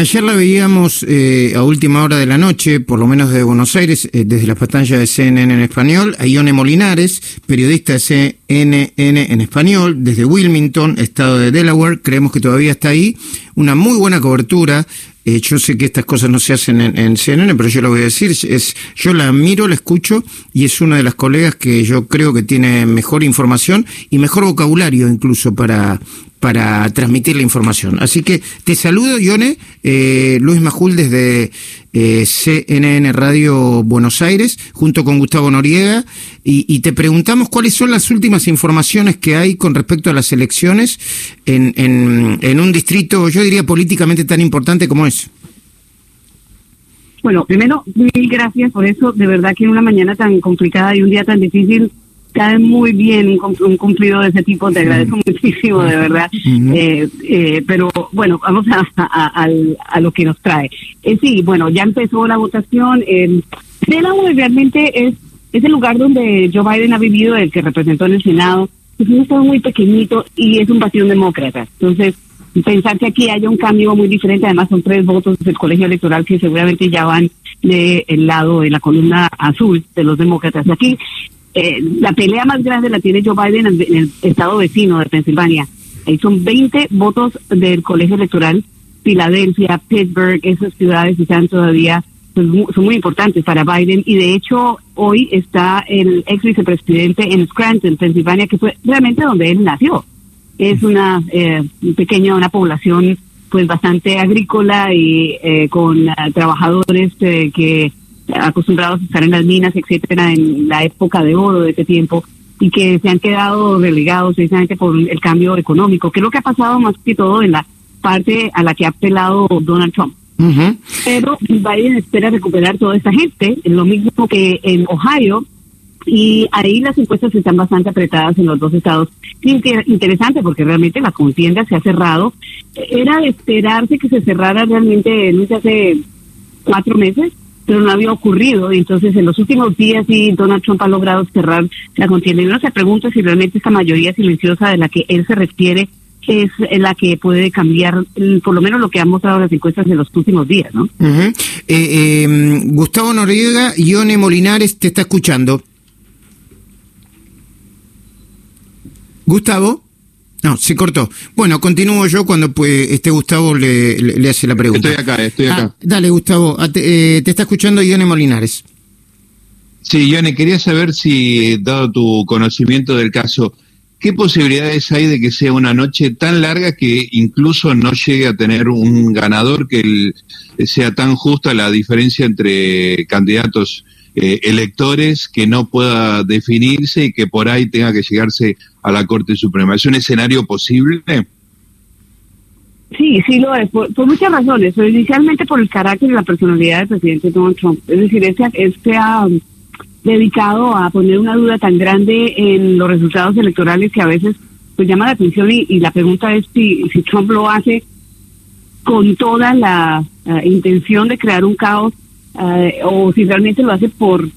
Ayer la veíamos eh, a última hora de la noche, por lo menos de Buenos Aires, eh, desde las pantallas de CNN en español, a Ione Molinares, periodista de CNN en español, desde Wilmington, estado de Delaware, creemos que todavía está ahí, una muy buena cobertura. Eh, yo sé que estas cosas no se hacen en, en, CNN, pero yo lo voy a decir, es, yo la miro, la escucho y es una de las colegas que yo creo que tiene mejor información y mejor vocabulario incluso para, para transmitir la información. Así que te saludo, Ione, eh, Luis Majul desde eh, CNN Radio Buenos Aires, junto con Gustavo Noriega, y, te preguntamos cuáles son las últimas informaciones que hay con respecto a las elecciones en, en, en un distrito, yo diría, políticamente tan importante como es. Bueno, primero, mil gracias por eso. De verdad que en una mañana tan complicada y un día tan difícil, cae muy bien un, cumplido de ese tipo, te agradezco muchísimo, de verdad. eh, eh, pero bueno, vamos a, a, lo que nos trae. Eh, sí, bueno, ya empezó la votación. Eh, Delaware realmente es, es el lugar donde Joe Biden ha vivido, el que representó en el Senado. Es un estado muy pequeñito y es un bastión demócrata. Entonces, pensar que aquí haya un cambio muy diferente, además son tres votos del colegio electoral que seguramente ya van del lado de la columna azul de los demócratas. Aquí eh, la pelea más grande la tiene Joe Biden en, el estado vecino de Pensilvania. Ahí son 20 votos del colegio electoral. Filadelfia, Pittsburgh, esas ciudades están todavía son muy, importantes para Biden y de hecho hoy está el ex vicepresidente en Scranton, Pensilvania, que fue realmente donde él nació. Es una eh, pequeña, una población pues bastante agrícola y eh, con eh, trabajadores que acostumbrados a estar en las minas, etcétera, en la época de oro de ese tiempo y que se han quedado relegados precisamente por el cambio económico, que es lo que ha pasado más que todo en la parte a la que ha apelado Donald Trump. Pero Biden espera recuperar toda esta gente, lo mismo que en Ohio, y ahí las encuestas están bastante apretadas en los dos estados. Interesante porque realmente la contienda se ha cerrado. Era de esperarse que se cerrara realmente, no sé, hace cuatro meses, pero no había ocurrido. Entonces, en los últimos días sí, Donald Trump ha logrado cerrar la contienda. Y uno se pregunta si realmente esta mayoría silenciosa de la que él se refiere es la que puede cambiar, por lo menos lo que han mostrado las encuestas de los últimos días, ¿no? Eh, eh, Gustavo Noriega, Ione Molinares te está escuchando. Gustavo. No, se cortó. Bueno, continúo yo cuando pues, este Gustavo le, le, hace la pregunta. Estoy acá, estoy acá. Ah, dale, Gustavo. Te, eh, te, está escuchando Ione Molinares. Sí, Ione, quería saber si, dado tu conocimiento del caso, ¿qué posibilidades hay de que sea una noche tan larga que incluso no llegue a tener un ganador, que el, sea tan justa la diferencia entre candidatos eh, electores que no pueda definirse y que por ahí tenga que llegarse a la Corte Suprema. ¿Es un escenario posible? Sí, sí lo es, por, muchas razones. Inicialmente por el carácter y la personalidad del presidente Donald Trump. Es decir, este, este ha dedicado a poner una duda tan grande en los resultados electorales que a veces pues llama la atención y, la pregunta es si, si Trump lo hace con toda la intención de crear un caos eh, o si realmente lo hace por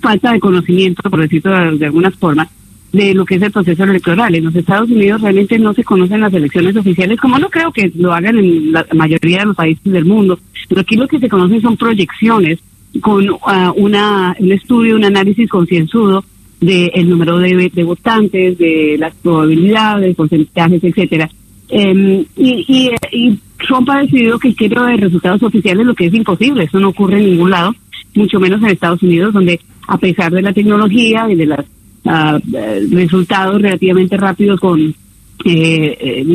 falta de conocimiento, por decirlo de, alguna forma, de lo que es el proceso electoral. En los Estados Unidos realmente no se conocen las elecciones oficiales, como no creo que lo hagan en la mayoría de los países del mundo. Pero aquí lo que se conocen son proyecciones con uh, una, un estudio, un análisis concienzudo del número de, votantes, de las probabilidades, porcentajes, etcétera. Em, y, y, y Trump ha decidido que quiere ver resultados oficiales, lo que es imposible, eso no ocurre en ningún lado, mucho menos en Estados Unidos, donde a pesar de la tecnología y de los eh, resultados relativamente rápidos con eh, eh,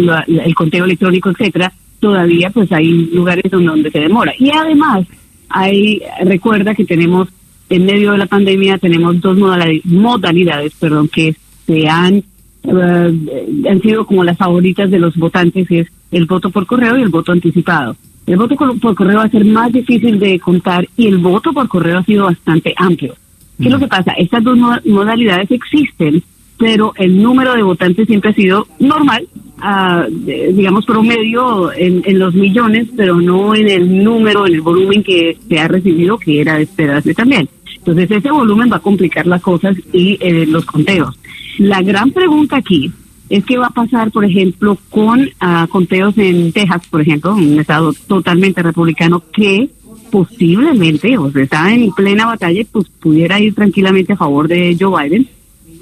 el conteo electrónico, etcétera, todavía pues hay lugares donde, se demora. Y además, hay recuerda que tenemos en medio de la pandemia tenemos dos modalidades, perdón, que se han han sido como las favoritas de los votantes, es el voto por correo y el voto anticipado. El voto por correo va a ser más difícil de contar y el voto por correo ha sido bastante amplio. ¿Qué es lo que pasa? Estas dos modalidades existen, pero el número de votantes siempre ha sido normal, uh, digamos promedio en, en, los millones, pero no en el número, en el volumen que se ha recibido, que era de esperarse también. Entonces ese volumen va a complicar las cosas y eh, los conteos. La gran pregunta aquí es qué va a pasar, por ejemplo, con uh, conteos en Texas, por ejemplo, un estado totalmente republicano que posiblemente, o sea, está en plena batalla, pues pudiera ir tranquilamente a favor de Joe Biden.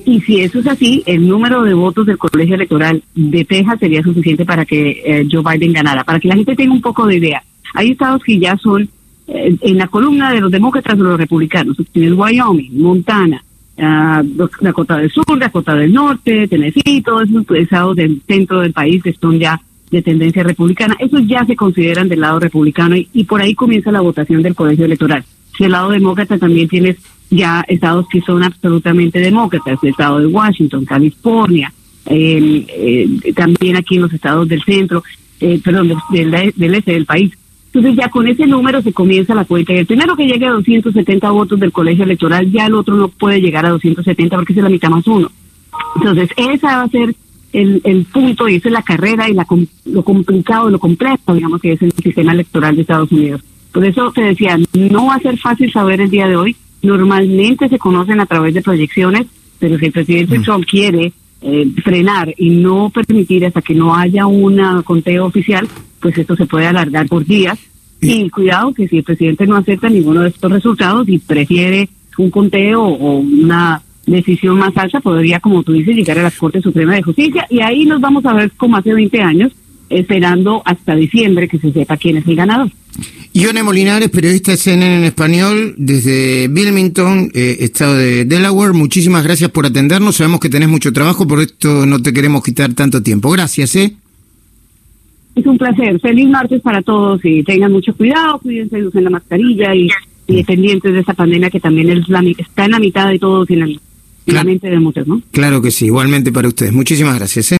Y si eso es así, el número de votos del colegio electoral de Texas sería suficiente para que eh, Joe Biden ganara. Para que la gente tenga un poco de idea, hay estados que ya son eh, en la columna de los demócratas o los republicanos. Tienes Wyoming, Montana, uh, Dakota del Sur, Dakota del Norte, Tennessee, todos esos estados del centro del país que son ya de tendencia republicana. Esos ya se consideran del lado republicano y, por ahí comienza la votación del colegio electoral. Del lado demócrata también tienes ya estados que son absolutamente demócratas, el estado de Washington, California, eh, también aquí en los estados del centro, eh, perdón, del, del este del país. Entonces ya con ese número se comienza la cuenta. Y el primero que llegue a 270 votos del colegio electoral, ya el otro no puede llegar a 270 porque es la mitad más uno. Entonces esa va a ser el, el punto y esa es la carrera y la, lo complicado, lo complejo, digamos, que es el sistema electoral de Estados Unidos. Por eso te decía, no va a ser fácil saber el día de hoy. Normalmente se conocen a través de proyecciones, pero si el presidente mm. Trump quiere eh, frenar y no permitir hasta que no haya un conteo oficial, pues esto se puede alargar por días. Y cuidado que si el presidente no acepta ninguno de estos resultados y prefiere un conteo o una decisión más alta, podría, como tú dices, llegar a la Corte Suprema de Justicia y ahí nos vamos a ver como hace 20 años, esperando hasta diciembre que se sepa quién es el ganador. Ione Molinares, periodista de CNN en español, desde Wilmington, eh, estado de Delaware. Muchísimas gracias por atendernos. Sabemos que tenés mucho trabajo, por esto no te queremos quitar tanto tiempo. Gracias, ¿eh? Es un placer. Feliz martes para todos y tengan mucho cuidado, cuídense, usen la mascarilla y, y pendientes de esa pandemia que también es la, está en la mitad de todos y en, la mente de muchos, ¿no? Claro que sí, igualmente para ustedes. Muchísimas gracias. ¿eh?